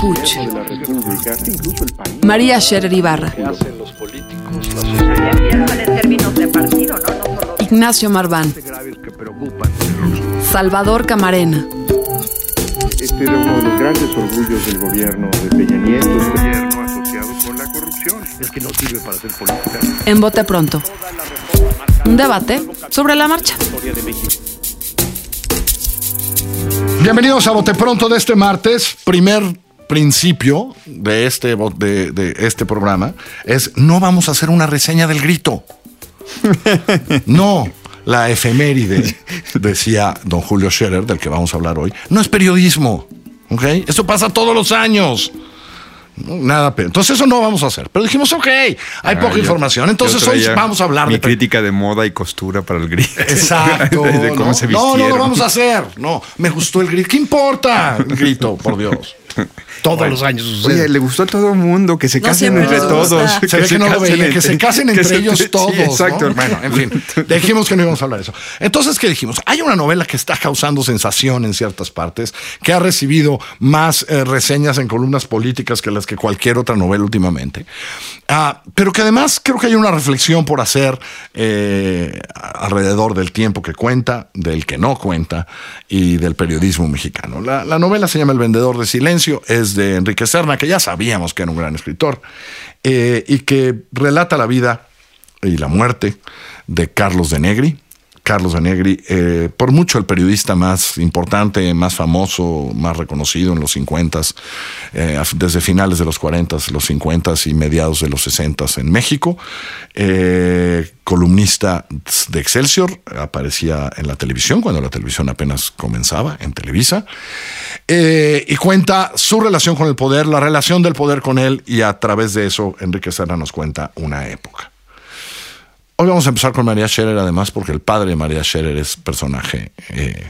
Puch. María Scherer Ibarra. Ignacio Marván. Salvador Camarena. Este era uno de los grandes orgullos del gobierno de Peña Nieto. Un gobierno asociado con la corrupción. Es que no sirve para hacer política. En Bote Pronto. Un debate sobre la marcha. Bienvenidos a Bote Pronto de este martes. Primer principio de este, de, de este programa es no vamos a hacer una reseña del grito. No, la efeméride, decía don Julio Scherer, del que vamos a hablar hoy, no es periodismo. ¿ok? Esto pasa todos los años. Nada, pero entonces eso no vamos a hacer. Pero dijimos, ok, hay Ah, poca yo- información, entonces hoy vamos a hablar mi de crítica de moda y costura para el grito. Exacto. de, de cómo no, se no, no lo vamos a hacer. No, me gustó el grito. ¿Qué importa? El grito, por Dios. Todos los años sucede. Oye, le gustó a todo el mundo que se No casen entre todos. ve que no lo se casen entre se- ellos sí, todos. ¿no? exacto. Bueno, en fin, dijimos que no íbamos a hablar de eso. Entonces, ¿qué dijimos? Hay una novela que está causando sensación en ciertas partes, que ha recibido más eh, reseñas en columnas políticas que las que cualquier otra novela últimamente. Ah, pero que además creo que hay una reflexión por hacer eh, alrededor del tiempo que cuenta, del que no cuenta y del periodismo mexicano. La, la novela se llama El vendedor de silencio, es de Enrique Serna, que ya sabíamos que era un gran escritor, eh, y que relata la vida y la muerte de Carlos de Negri. Carlos de Negri, eh, por mucho el periodista más importante, más famoso, más reconocido en los 50, eh, desde finales de los 40, los 50 y mediados de los 60 en México. Columnista de Excelsior, aparecía en la televisión cuando la televisión apenas comenzaba, en Televisa. Eh, y cuenta su relación con el poder, la relación del poder con él, y a través de eso Enrique Serna nos cuenta una época. Hoy vamos a empezar con María Scherer, además, porque el padre de María Scherer es personaje. eh,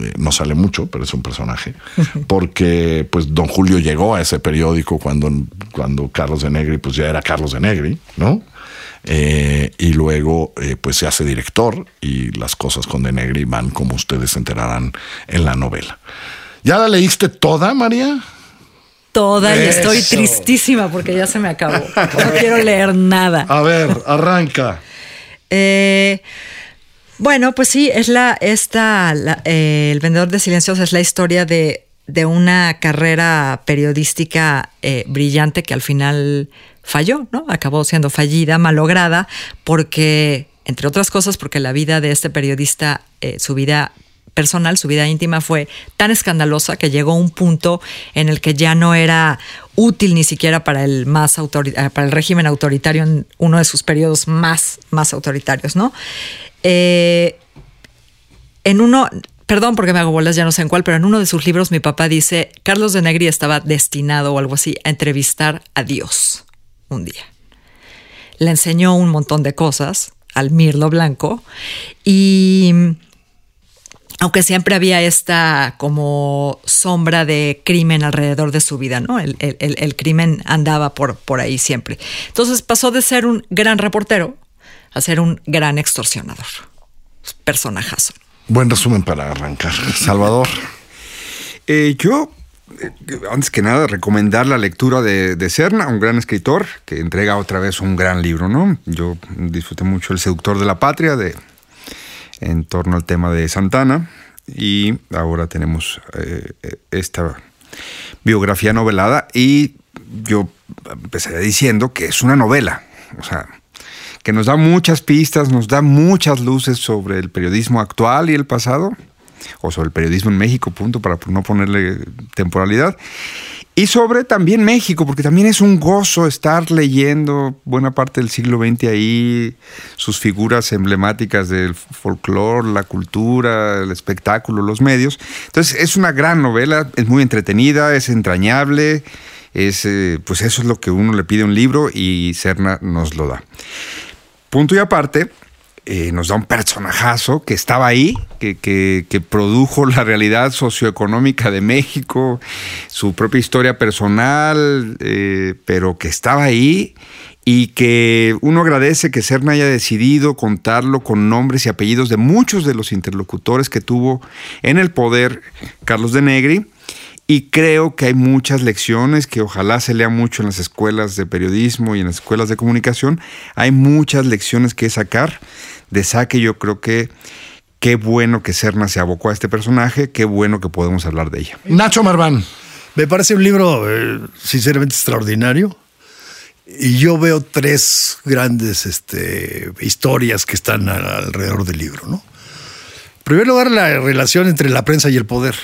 eh, no sale mucho, pero es un personaje. Porque, pues, don Julio llegó a ese periódico cuando, cuando Carlos de Negri, pues ya era Carlos de Negri, ¿no? Eh, y luego, eh, pues se hace director y las cosas con de Negri van como ustedes se enterarán en la novela. ¿Ya la leíste toda, María? Toda y estoy tristísima porque ya se me acabó. No quiero leer nada. A ver, arranca. Eh, bueno, pues sí, es la, esta, la- eh, el vendedor de silencios es la historia de, de una carrera periodística eh, brillante que al final falló, ¿no? Acabó siendo fallida, malograda, porque, entre otras cosas, porque la vida de este periodista, eh, su vida personal, su vida íntima fue tan escandalosa que llegó a un punto en el que ya no era útil ni siquiera para el más eh, para el régimen autoritario en uno de sus periodos más, más autoritarios, ¿no? Eh, en uno, perdón porque me hago bolas, ya no sé en cuál, pero en uno de sus libros mi papá dice, Carlos de Negri estaba destinado o algo así a entrevistar a Dios un día. Le enseñó un montón de cosas al Mirlo Blanco y aunque siempre había esta como sombra de crimen alrededor de su vida, ¿no? El, el- el- el crimen andaba por, por ahí siempre. Entonces pasó de ser un gran reportero a ser un gran extorsionador. Personajazo. Buen resumen para arrancar. Salvador. Eh, yo, eh, antes que nada, recomendar la lectura de, de Serna, un gran escritor que entrega otra vez un gran libro, ¿no? Yo disfruté mucho El seductor de la patria de, en torno al tema de Santana y ahora tenemos eh, esta biografía novelada y yo empecé diciendo que es una novela, o sea, que nos da muchas pistas, nos da muchas luces sobre el periodismo actual y el pasado, o sobre el periodismo en México, punto, para no ponerle temporalidad. Y sobre también México, porque también es un gozo estar leyendo buena parte del siglo XX ahí, sus figuras emblemáticas del folclore, la cultura, el espectáculo, los medios. Entonces es una gran novela, es muy entretenida, es entrañable, es, eh, pues eso es lo que uno le pide a un libro y Serna nos lo da. Punto y aparte, eh, nos da un personajazo que estaba ahí, que, que, produjo la realidad socioeconómica de México, su propia historia personal, eh, pero que estaba ahí y que uno agradece que Serna haya decidido contarlo con nombres y apellidos de muchos de los interlocutores que tuvo en el poder Carlos de Negri. Y creo que hay muchas lecciones que ojalá se lea mucho en las escuelas de periodismo y en las escuelas de comunicación. Hay muchas lecciones que sacar de saque. Yo creo que qué bueno que Serna se abocó a este personaje, qué bueno que podemos hablar de ella. Nacho Marván. Me parece un libro eh, sinceramente extraordinario. Y yo veo tres grandes este, historias que están alrededor del libro. ¿no? En primer lugar, la relación entre la prensa y el poder.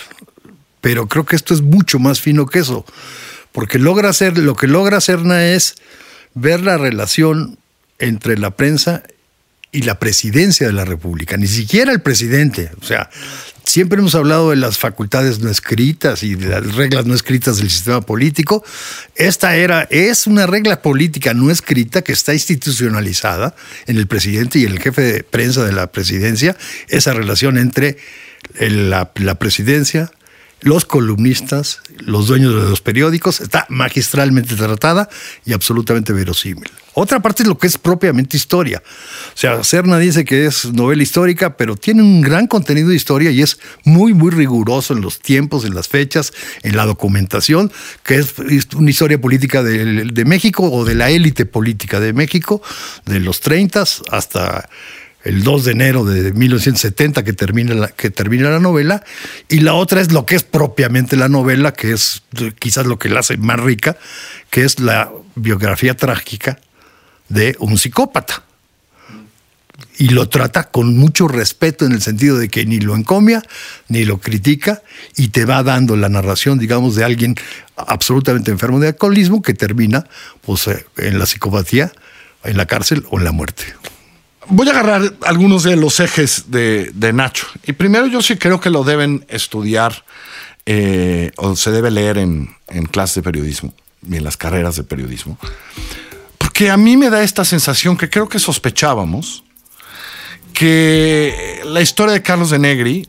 Pero creo que esto es mucho más fino que eso. Porque logra hacer, lo que logra Serna es ver la relación entre la prensa y la presidencia de la República, ni siquiera el presidente. O sea, siempre hemos hablado de las facultades no escritas y de las reglas no escritas del sistema político. Esta era, es una regla política no escrita que está institucionalizada en el presidente y el jefe de prensa de la presidencia, esa relación entre la presidencia, los columnistas, los dueños de los periódicos, está magistralmente tratada y absolutamente verosímil. Otra parte es lo que es propiamente historia. O sea, Serna dice que es novela histórica, pero tiene un gran contenido de historia y es muy, muy riguroso en los tiempos, en las fechas, en la documentación, que es una historia política de, México o de la élite política de México, de los 30 hasta el 2 de enero de 1970 que termina, la, que termina la novela, y la otra es lo que es propiamente la novela, que es quizás lo que la hace más rica, que es la biografía trágica de un psicópata. Y lo trata con mucho respeto en el sentido de que ni lo encomia, ni lo critica, y te va dando la narración, digamos, de alguien absolutamente enfermo de alcoholismo que termina pues, eh, en la psicopatía, en la cárcel o en la muerte. Voy a agarrar algunos de los ejes de, Nacho. Y primero yo sí creo que lo deben estudiar eh, o se debe leer en, en clases de periodismo y en las carreras de periodismo. Porque a mí me da esta sensación que creo que sospechábamos que la historia de Carlos de Negri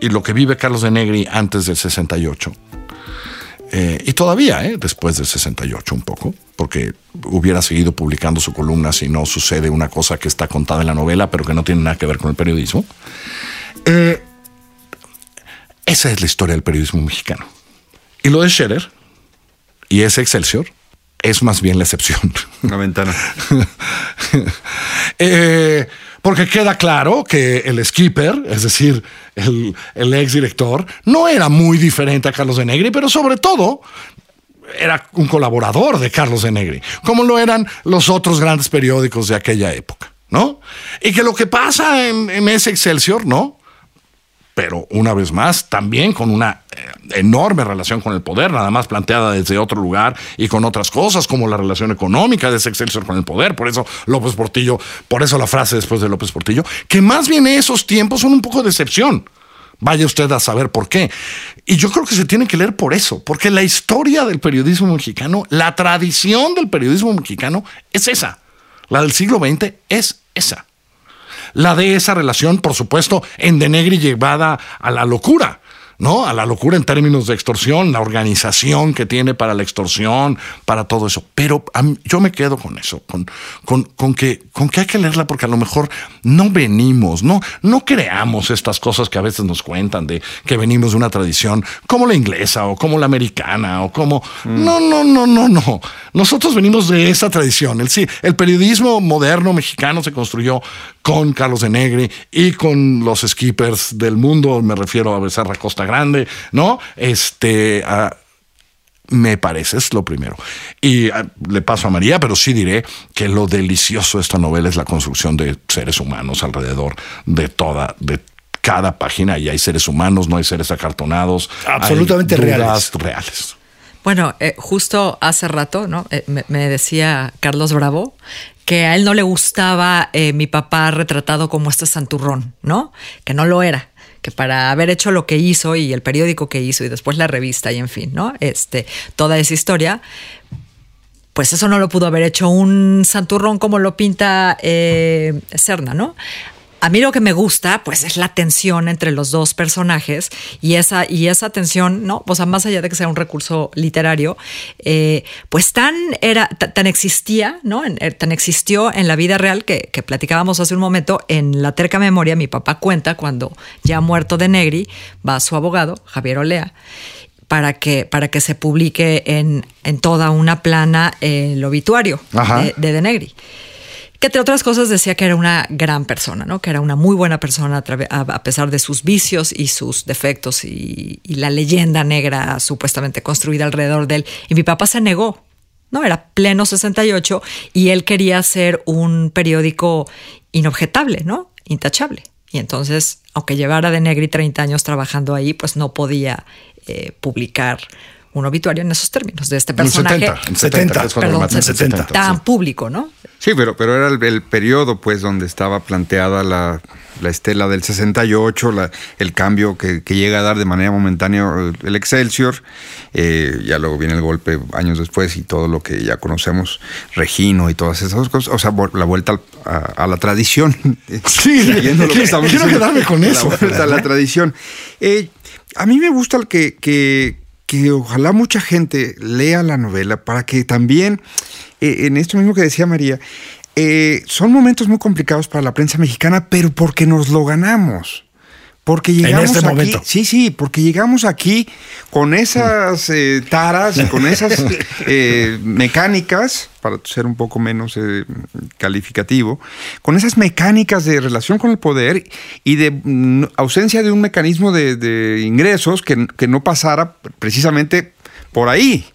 y lo que vive Carlos de Negri antes del 68 eh, y todavía, eh, después del 68 un poco, porque hubiera seguido publicando su columna si no sucede una cosa que está contada en la novela, pero que no tiene nada que ver con el periodismo. Eh, esa es la historia del periodismo mexicano. Y lo de Scherer y ese Excelsior es más bien la excepción. La ventana. porque queda claro que el skipper, es decir, el, el ex director, no era muy diferente a Carlos de Negri, pero sobre todo era un colaborador de Carlos de Negri, como lo eran los otros grandes periódicos de aquella época, ¿no? Y que lo que pasa en, en ese Excelsior, ¿no? Pero una vez más, también con una eh, enorme relación con el poder, nada más planteada desde otro lugar y con otras cosas, como la relación económica de ese Excelsior con el poder. Por eso López Portillo, por eso la frase después de López Portillo, que más bien esos tiempos son un poco de excepción. Vaya usted a saber por qué. Y yo creo que se tiene que leer por eso, porque la historia del periodismo mexicano, la tradición del periodismo mexicano es esa. La del siglo XX es esa la de esa relación, por supuesto, en Denegri llevada a la locura. ¿No? A la locura en términos de extorsión, la organización que tiene para la extorsión, para todo eso. Pero yo me quedo con eso, con, con, que, con que hay que leerla porque a lo mejor no venimos, no, no creamos estas cosas que a veces nos cuentan de que venimos de una tradición como la inglesa o como la americana o como... No, no, no, no, no. Nosotros venimos de esa tradición. El, sí, el periodismo moderno mexicano se construyó con Carlos de Negri y con los skippers del mundo, me refiero a Becerra Costa Grande, ¿no? Este, ah, me parece, es lo primero. Y ah, le paso a María, pero sí diré que lo delicioso de esta novela es la construcción de seres humanos alrededor de toda, de cada página. Y hay seres humanos, no hay seres acartonados. Absolutamente hay reales. reales. Bueno, eh, justo hace rato, ¿no? Eh, me, me decía Carlos Bravo que a él no le gustaba eh, mi papá retratado como este santurrón, ¿no? Que no lo era que para haber hecho lo que hizo y el periódico que hizo y después la revista y en fin, ¿no? Este, toda esa historia, pues eso no lo pudo haber hecho un santurrón como lo pinta eh, Serna, ¿no? A mí lo que me gusta, pues, es la tensión entre los dos personajes y esa, y esa tensión, ¿no? O sea, más allá de que sea un recurso literario, eh, pues tan era, ta- tan existía, ¿no? En- eh, tan existió en la vida real que, que platicábamos hace un momento en la terca memoria. Mi papá cuenta cuando ya muerto de Negri, va su abogado, Javier Olea, para que, para que se publique en, en toda una plana eh, el obituario Ajá. de, de De Negri entre otras cosas decía que era una gran persona, ¿no? Que era una muy buena persona a, pesar de sus vicios y sus defectos y, y la leyenda negra supuestamente construida alrededor de él. Y mi papá se negó, ¿no? Era pleno 68 y él quería hacer un periódico inobjetable, ¿no? Intachable. Y entonces, aunque llevara de Negri 30 años trabajando ahí, pues no podía eh, publicar un obituario en esos términos de este En personaje 70, en 70, 70, que es cuando lo perdón, matan, en 70. 70, tan sí. público, ¿no? Sí, pero, pero era el, el periodo pues donde estaba planteada la, la estela del 68, la, el cambio que, que llega a dar de manera momentánea eh, el Excelsior, eh, ya luego viene el golpe años después y todo lo que ya conocemos, Regino y todas esas cosas, o sea, la vuelta al- a, a la tradición. Sí, Siguiendo lo que quiero- quedarme con eso. La vuelta a la tradición. Eh, a mí me gusta el que, que, que ojalá mucha gente lea la novela para que también, eh, en esto mismo que decía María, eh, son momentos muy complicados para la prensa mexicana, pero porque nos lo ganamos. Porque llegamos este aquí, momento. sí, sí, porque llegamos aquí con esas eh, taras y con esas eh, mecánicas, para ser un poco menos eh, calificativo, con esas mecánicas de relación con el poder y de mm, ausencia de un mecanismo de, ingresos que, que no pasara precisamente por ahí.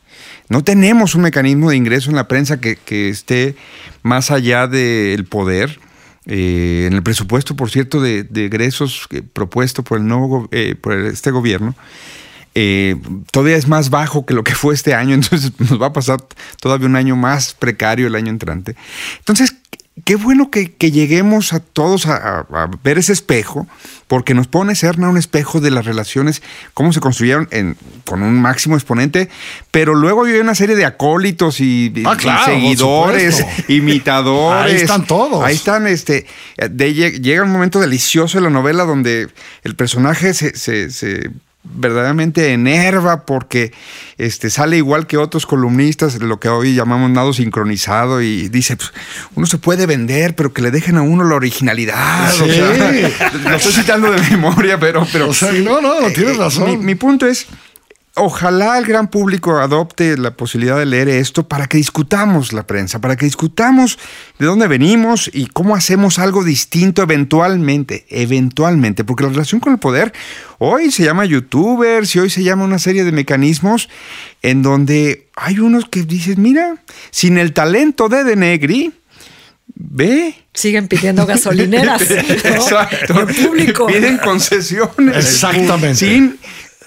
No tenemos un mecanismo de ingreso en la prensa que, que esté más allá del poder. Eh, en el presupuesto, por cierto, de, de egresos propuesto por el nuevo eh, por este gobierno, eh, todavía es más bajo que lo que fue este año, entonces nos va a pasar todavía un año más precario el año entrante. Entonces, qué bueno que, que lleguemos a todos a, a- a ver ese espejo, porque nos pone Serna un espejo de las relaciones, cómo se construyeron en- con un máximo exponente, pero luego hay una serie de acólitos y, Ah, y claro, por seguidores, imitadores. Ahí están todos. Ahí están, este, de- llega un momento delicioso en la novela donde el personaje se, se- se verdaderamente enerva porque este, sale igual que otros columnistas, lo que hoy llamamos nado sincronizado, y dice, pues, uno se puede vender, pero que le dejen a uno la originalidad. o Sí. sea, lo estoy citando de memoria, pero... pero O sea, no, no, tienes razón. Mi, mi punto es, ojalá el gran público adopte la posibilidad de leer esto para que discutamos la prensa, para que discutamos de dónde venimos y cómo hacemos algo distinto eventualmente, eventualmente, porque la relación con el poder hoy se llama youtubers y hoy se llama una serie de mecanismos en donde hay unos que dices, mira, sin el talento de Denegri, ve, Siguen pidiendo gasolineras. ¿no? Exacto. En público. Piden concesiones. Exactamente. Sin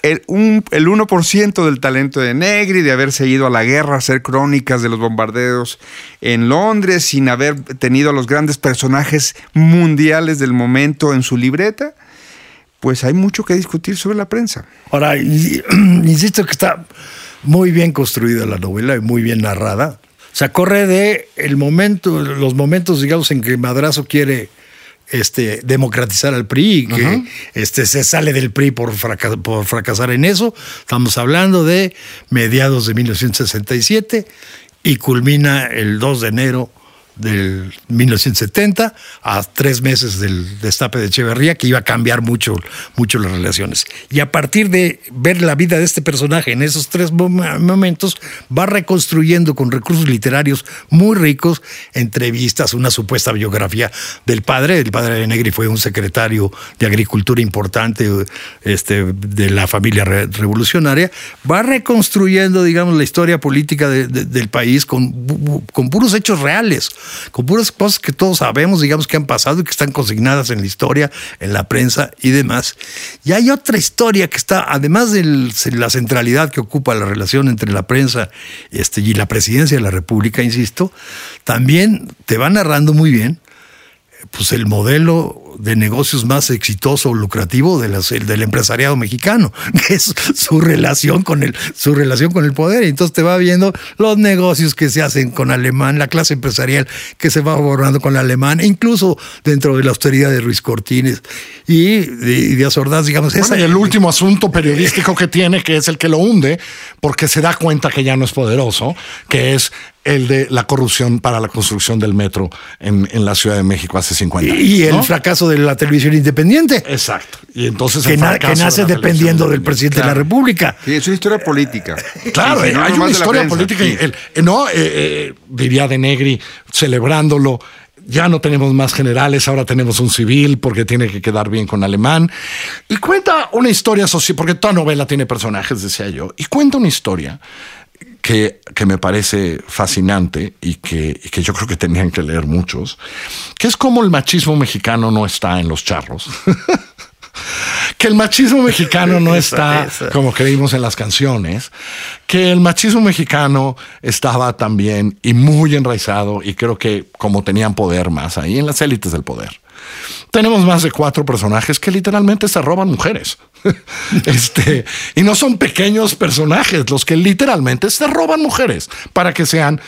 el, un- el 1% del talento de Negri, de haberse ido a la guerra a hacer crónicas de los bombardeos en Londres, sin haber tenido a los grandes personajes mundiales del momento en su libreta, pues hay mucho que discutir sobre la prensa. Ahora, insisto que está muy bien construida la novela y muy bien narrada. O sea, corre de el momento, los momentos, digamos, en que Madrazo quiere este, democratizar al PRI y que este, se sale del PRI por, fraca- por fracasar en eso. Estamos hablando de mediados de 1967 y culmina el 2 de enero del 1970 a tres meses del destape de Echeverría que iba a cambiar mucho, mucho las relaciones. Y a partir de ver la vida de este personaje en esos tres mom- momentos, va reconstruyendo con recursos literarios muy ricos, entrevistas, una supuesta biografía del padre. El padre de Negri fue un secretario de Agricultura importante este, de la familia re- revolucionaria. Va reconstruyendo, digamos, la historia política de- de- del país con, con puros hechos reales. Con puras cosas que todos sabemos, digamos, que han pasado y que están consignadas en la historia, en la prensa y demás. Y hay otra historia que está, además de la centralidad que ocupa la relación entre la prensa este, y la presidencia de la República, insisto, también te va narrando muy bien pues el modelo de negocios más exitoso o lucrativo de el del empresariado mexicano, que es su relación con el, su relación con el poder. Y entonces te va viendo los negocios que se hacen con alemán, la clase empresarial que se va abordando con el alemán, incluso dentro de la austeridad de Ruiz Cortines y de, Azordaz, digamos. Bueno, y el último asunto periodístico que tiene, que es el que lo hunde, porque se da cuenta que ya no es poderoso, que es el de la corrupción para la construcción del metro en, en la Ciudad de México hace 50 años. Y el fracaso de la televisión independiente. Exacto. Y entonces que, nace dependiendo del presidente de la República. Sí, es una historia política. Claro, hay una historia política. no, eh, eh, diría de Negri celebrándolo. Ya no tenemos más generales, ahora tenemos un civil porque tiene que quedar bien con alemán. Y cuenta una historia social, porque toda novela tiene personajes, decía yo, y cuenta una historia que, que, me parece fascinante y que, y que, yo creo que tenían que leer muchos, que es como el machismo mexicano no está en los charros. que el machismo mexicano no está como creímos en las canciones, que el machismo mexicano estaba también y muy enraizado y creo que como tenían poder más ahí en las élites del poder. Tenemos más de cuatro personajes que literalmente se roban mujeres. este, y no son pequeños personajes los que literalmente se roban mujeres para que sean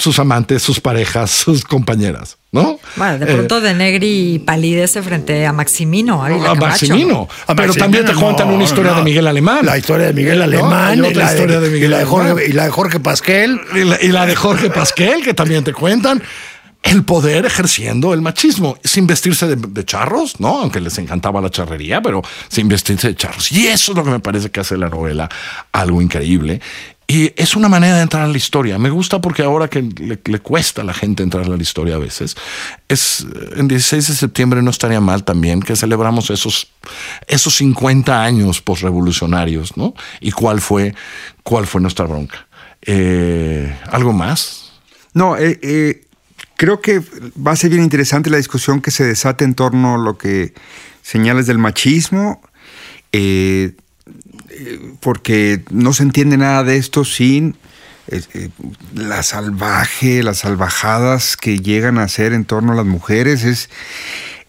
sus amantes, sus parejas, sus compañeras, ¿no? Bueno, de pronto eh, de Negri palidece frente a Maximino. A Maximino. pero también te cuentan una historia de Miguel Alemán. La historia de Miguel Alemán. Y la, historia de, Miguel y la de Jorge, y la de Jorge Pasquel. Y la, de Jorge Pasquel, que también te cuentan el poder ejerciendo el machismo, sin vestirse de, charros, ¿no? Aunque les encantaba la charrería, pero sin vestirse de charros. Y eso es lo que me parece que hace la novela algo increíble. Y es una manera de entrar a la historia. Me gusta porque ahora que le, cuesta a la gente entrar a la historia a veces, es en 16 de septiembre no estaría mal también que celebramos esos, esos 50 años posrevolucionarios, ¿no? Y cuál fue, cuál fue nuestra bronca. Eh, ¿Algo más? No, eh, eh Creo que va a ser bien interesante la discusión que se desate en torno a lo que señales del machismo, eh, porque no se entiende nada de esto sin eh, la salvaje, las salvajadas que llegan a hacer en torno a las mujeres. Es,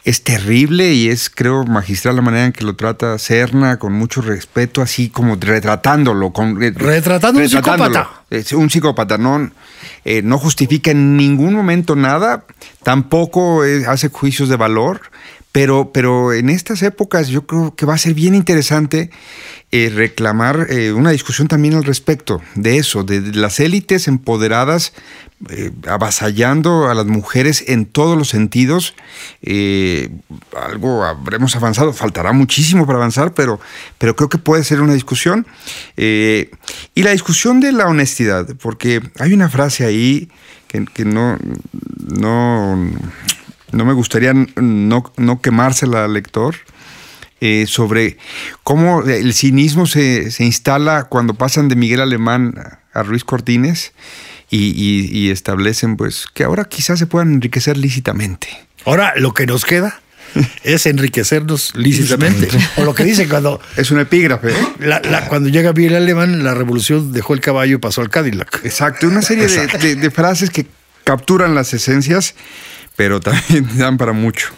es terrible y es, creo, magistral la manera en que lo trata Cerna, con mucho respeto, así como retratándolo. Con, Retratando un psicópata. un psicópata, no, eh, no justifica en ningún momento nada, tampoco eh, hace juicios de valor, pero, pero en estas épocas yo creo que va a ser bien interesante eh, reclamar eh, una discusión también al respecto de eso, de, las élites empoderadas, eh, avasallando a las mujeres en todos los sentidos. algo habremos avanzado, faltará muchísimo para avanzar, pero, pero creo que puede ser una discusión. y la discusión de la honestidad, porque hay una frase ahí que, que no, no, no me gustaría no, no quemársela al lector eh, sobre cómo el cinismo se, instala cuando pasan de Miguel Alemán a Ruiz Cortines y, establecen pues que ahora quizás se puedan enriquecer lícitamente. Ahora lo que nos queda es enriquecernos lícitamente. o lo que dice cuando... Es un epígrafe. ¿eh? cuando llega Miguel Alemán, la revolución dejó el caballo y pasó al Cadillac. Exacto, una serie de frases que capturan las esencias, pero también dan para mucho.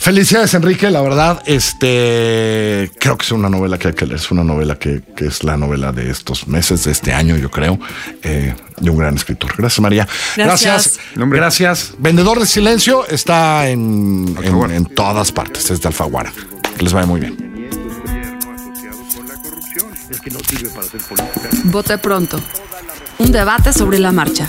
Felicidades, Enrique. La verdad, este creo que es una novela que hay que leer. Es una novela que, es la novela de estos meses, de este año, yo creo, eh, de un gran escritor. Gracias, María. Gracias. Gracias. Vendedor de Silencio está en, en, todas partes, desde Alfaguara. Que les vaya muy bien. Vote pronto. Un debate sobre la marcha.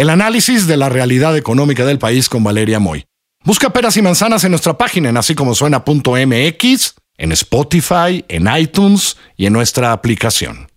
el análisis de la realidad económica del país con Valeria Moy. Busca Peras y Manzanas en nuestra página en así como suena.mx, en Spotify, en iTunes y en nuestra aplicación.